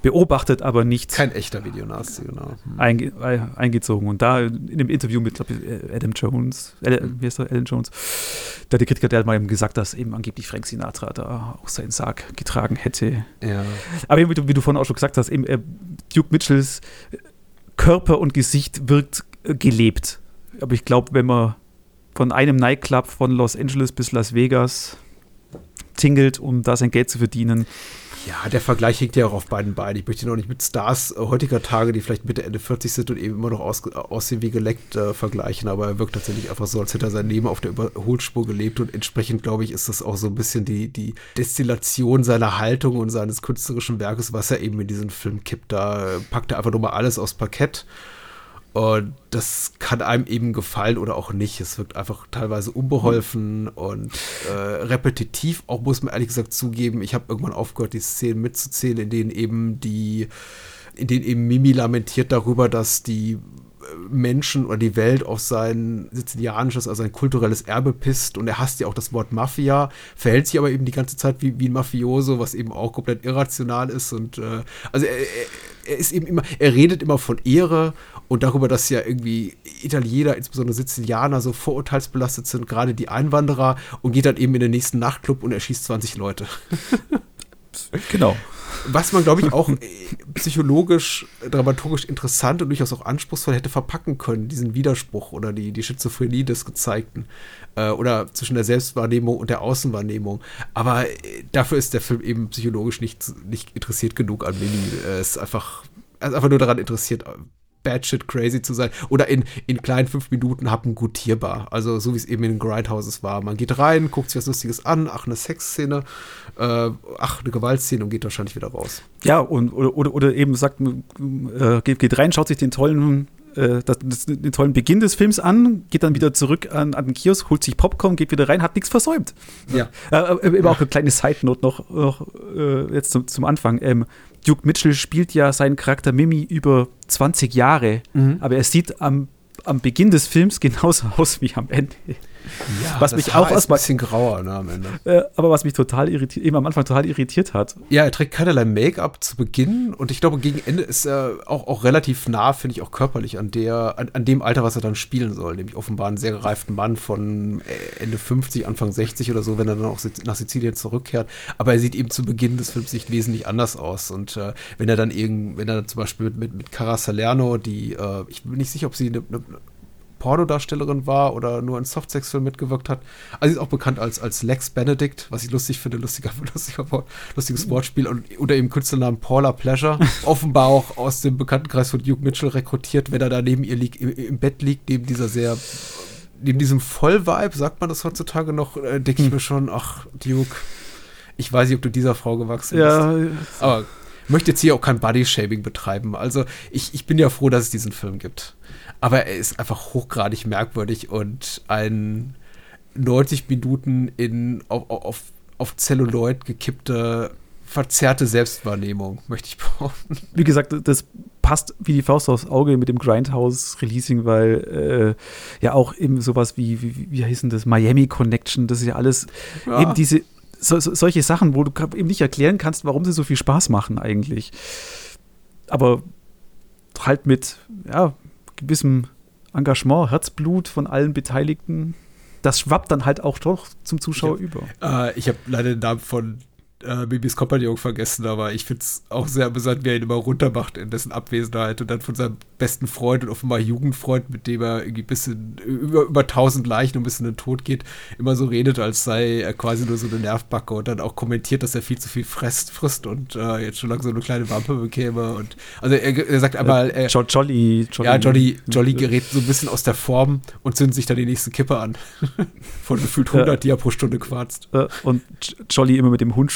beobachtet, aber nicht. Kein echter Videonazi, genau. Hm. Einge äh, eingezogen. Und da in dem Interview mit glaub, äh, Adam Jones, äh, wie heißt der, Alan Jones, da der Kritiker, der hat mal eben gesagt, dass eben angeblich Frank Sinatra da auch seinen Sarg getragen hätte. Ja. Aber eben, wie du, wie du vorhin auch schon gesagt hast, eben, äh, Duke Mitchells Körper und Gesicht wirkt äh, gelebt. Aber ich glaube, wenn man von einem Nightclub von Los Angeles bis Las Vegas tingelt, um da sein Geld zu verdienen, ja, der Vergleich hängt ja auch auf beiden Beinen. Ich möchte ihn auch nicht mit Stars äh, heutiger Tage, die vielleicht Mitte, Ende 40 sind und eben immer noch aus, aussehen wie geleckt, äh, vergleichen. Aber er wirkt tatsächlich einfach so, als hätte er sein Leben auf der Überholspur gelebt. Und entsprechend, glaube ich, ist das auch so ein bisschen die, die Destillation seiner Haltung und seines künstlerischen Werkes, was er eben in diesen Film kippt. Da packt er einfach nur mal alles aufs Parkett und das kann einem eben gefallen oder auch nicht. Es wirkt einfach teilweise unbeholfen und äh, repetitiv. Auch muss man ehrlich gesagt zugeben, ich habe irgendwann aufgehört, die Szenen mitzuzählen, in denen eben die, in denen eben Mimi lamentiert darüber, dass die Menschen oder die Welt auf sein sizilianisches, also ein kulturelles Erbe pisst und er hasst ja auch das Wort Mafia, verhält sich aber eben die ganze Zeit wie, wie ein Mafioso, was eben auch komplett irrational ist und äh, also er, er, ist eben immer, er redet immer von Ehre und darüber, dass ja irgendwie Italiener, insbesondere Sizilianer, so vorurteilsbelastet sind, gerade die Einwanderer und geht dann eben in den nächsten Nachtclub und erschießt 20 Leute. genau. was man, glaube ich, auch äh, psychologisch, dramaturgisch interessant und durchaus auch anspruchsvoll hätte verpacken können, diesen Widerspruch oder die, die Schizophrenie des Gezeigten. Äh, oder zwischen der Selbstwahrnehmung und der Außenwahrnehmung. Aber äh, dafür ist der Film eben psychologisch nicht, nicht interessiert genug an Mini. Er ist einfach, er ist einfach nur daran interessiert, batshit crazy zu sein. Oder in, in kleinen fünf Minuten happen gutierbar. Also so wie es eben in den Grindhouses war. Man geht rein, guckt sich was Lustiges an, ach, eine Sexszene, äh, ach, eine Gewaltszene und geht wahrscheinlich wieder raus. Ja, und oder, oder, oder eben sagt, äh, geht, geht rein, schaut sich den tollen äh, das, das, den tollen Beginn des Films an, geht dann wieder zurück an, an den Kiosk, holt sich Popcorn, geht wieder rein, hat nichts versäumt. Ja. Äh, äh, auch eine kleine Side-Note noch, noch äh, jetzt zum, zum Anfang. Ähm, Duke Mitchell spielt ja seinen Charakter Mimi über 20 Jahre, mhm. aber er sieht am, am Beginn des Films genauso aus wie am Ende. Ja, was mich auch erstmal. ein bisschen grauer ne, am Ende. Äh, aber was mich total irritiert, eben am Anfang total irritiert hat. Ja, er trägt keinerlei Make-up zu Beginn und ich glaube, gegen Ende ist er auch, auch relativ nah, finde ich, auch körperlich an, der, an, an, dem Alter, was er dann spielen soll. Nämlich offenbar einen sehr gereiften Mann von äh, Ende 50, Anfang 60 oder so, wenn er dann auch nach Sizilien zurückkehrt. Aber er sieht eben zu Beginn des Films nicht wesentlich anders aus. Und äh, wenn er dann irgend, wenn er zum Beispiel mit, mit, mit Cara Salerno, die, äh, ich bin nicht sicher, ob sie eine, eine Pornodarstellerin war oder nur in Softsex-Filmen mitgewirkt hat. Also sie ist auch bekannt als, als Lex Benedict, was ich lustig finde, lustiger, lustiger, lustiges Wortspiel. Und unter ihrem Künstlernamen Paula Pleasure. Offenbar auch aus dem Bekanntenkreis von Duke Mitchell rekrutiert, wenn er da neben ihr liegt, im, im Bett liegt, neben dieser sehr neben diesem Vollvibe, sagt man das heutzutage noch, äh, denke ich hm. mir schon, ach, Duke, ich weiß nicht, ob du dieser Frau gewachsen ja, bist. Aber möchte jetzt hier auch kein Body-Shaming betreiben. Also ich, ich bin ja froh, dass es diesen Film gibt. Aber er ist einfach hochgradig merkwürdig und ein 90 Minuten in auf, auf, auf Zelluloid gekippte, verzerrte Selbstwahrnehmung, möchte ich behaupten. Wie gesagt, das passt wie die Faust aufs Auge mit dem Grindhouse-Releasing, weil äh, ja auch eben sowas wie, wie, wie heißt denn das, Miami Connection, das ist ja alles ja. eben diese so, so, solche Sachen, wo du eben nicht erklären kannst, warum sie so viel Spaß machen eigentlich. Aber halt mit, ja, gewissem Engagement, Herzblut von allen Beteiligten, das schwappt dann halt auch doch zum Zuschauer ich hab, über. Äh, ich habe leider den Namen von äh, Bibis Kompagnon vergessen, aber ich finde es auch sehr amüsant, wie er ihn immer runtermacht in dessen Abwesenheit und dann von seinem besten Freund und offenbar Jugendfreund, mit dem er irgendwie ein bisschen über, über tausend Leichen und ein bisschen in den Tod geht, immer so redet, als sei er quasi nur so eine Nervbacke und dann auch kommentiert, dass er viel zu viel frisst, frisst und äh, jetzt schon lange so eine kleine Wampe bekäme und also er, er sagt einmal äh, Jolly, Jolly, ja, Jolly, Jolly gerät so ein bisschen aus der Form und zündet sich dann die nächste Kippe an von gefühlt 100, die er pro Stunde quarzt. Und Jolly immer mit dem Hund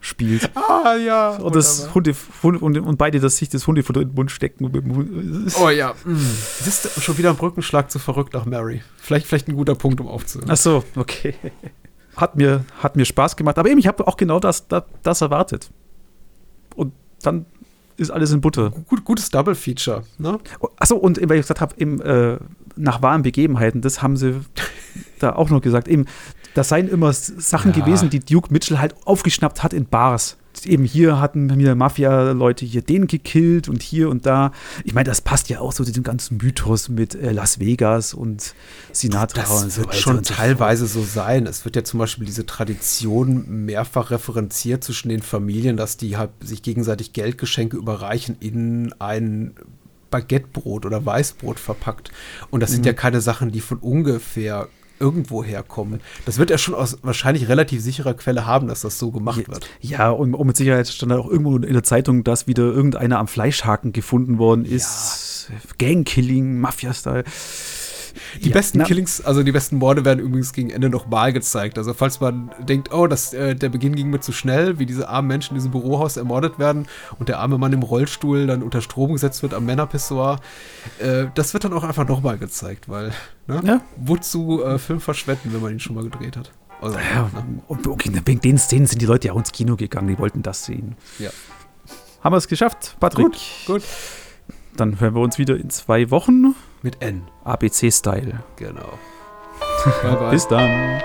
spielt. Ah, ja. Und, das Hunde, und, und, beide das sich das Hundefutter in den Mund stecken. Oh ja. Mhm. Siehst schon wieder ein Brückenschlag zu verrückt nach Mary. Vielleicht, vielleicht ein guter Punkt, um aufzuhören. Ach so, okay. Hat mir, hat mir Spaß gemacht. Aber eben, ich habe auch genau das, das, das erwartet. Und dann ist alles in Butter. Gut, gutes Double-Feature. Ne? Achso, und weil ich gesagt habe, äh, nach wahren Begebenheiten, das haben sie da auch noch gesagt. Eben, das seien immer Sachen ja. gewesen, die Duke Mitchell halt aufgeschnappt hat in Bars. Eben hier hatten wir Mafia-Leute hier den gekillt und hier und da. Ich meine, das passt ja auch so zu dem ganzen Mythos mit äh, Las Vegas und Sinatra das und so. wird schon teilweise so sein. Es wird ja zum Beispiel diese Tradition mehrfach referenziert zwischen den Familien, dass die halt sich gegenseitig Geldgeschenke überreichen in ein Baguettebrot oder Weißbrot verpackt. Und das mhm. sind ja keine Sachen, die von ungefähr irgendwo herkommen. Das wird er schon aus wahrscheinlich relativ sicherer Quelle haben, dass das so gemacht wird. Ja, und, und mit Sicherheit stand da auch irgendwo in der Zeitung, dass wieder irgendeiner am Fleischhaken gefunden worden ist. Ja. Gangkilling, Mafia-Style. Die ja, besten na, Killings, also die besten Morde werden übrigens gegen Ende nochmal gezeigt. Also falls man denkt, oh, das, äh, der Beginn ging mir zu schnell, wie diese armen Menschen in diesem Bürohaus ermordet werden und der arme Mann im Rollstuhl dann unter Strom gesetzt wird am Männerpissoir, äh, das wird dann auch einfach nochmal gezeigt, weil, ne? Ja. Wozu äh, Film verschwenden, wenn man ihn schon mal gedreht hat? Also, ja, ne? und okay, wegen den Szenen sind die Leute ja auch ins Kino gegangen, die wollten das sehen. Ja. Haben wir es geschafft, Patrick? Gut, gut. Dann hören wir uns wieder in zwei Wochen. Mit N. ABC-Style. Genau. bye, bye. Bis dann.